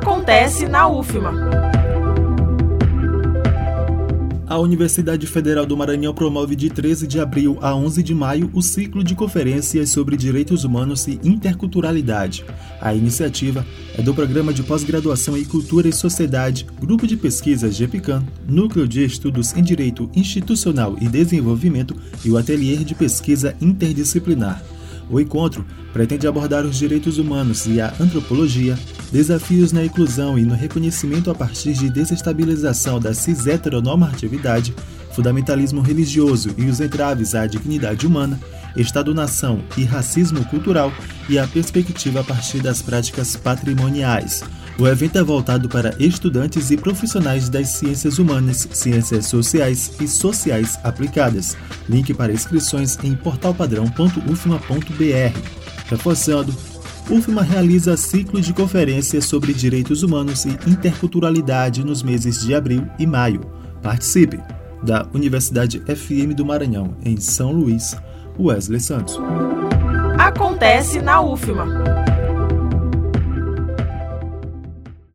Acontece na UFMA. A Universidade Federal do Maranhão promove de 13 de abril a 11 de maio o ciclo de conferências sobre direitos humanos e interculturalidade. A iniciativa é do Programa de Pós-Graduação em Cultura e Sociedade, Grupo de Pesquisas GEPICAN, Núcleo de Estudos em Direito Institucional e Desenvolvimento e o Ateliê de Pesquisa Interdisciplinar. O encontro pretende abordar os direitos humanos e a antropologia, desafios na inclusão e no reconhecimento a partir de desestabilização da cis-heteronormatividade, fundamentalismo religioso e os entraves à dignidade humana, Estado-nação e racismo cultural e a perspectiva a partir das práticas patrimoniais. O evento é voltado para estudantes e profissionais das ciências humanas, ciências sociais e sociais aplicadas. Link para inscrições em portalpadrão.ufma.br. Reforçando, UFMA realiza ciclo de conferências sobre direitos humanos e interculturalidade nos meses de abril e maio. Participe! Da Universidade FM do Maranhão, em São Luís, Wesley Santos. Acontece na UFMA.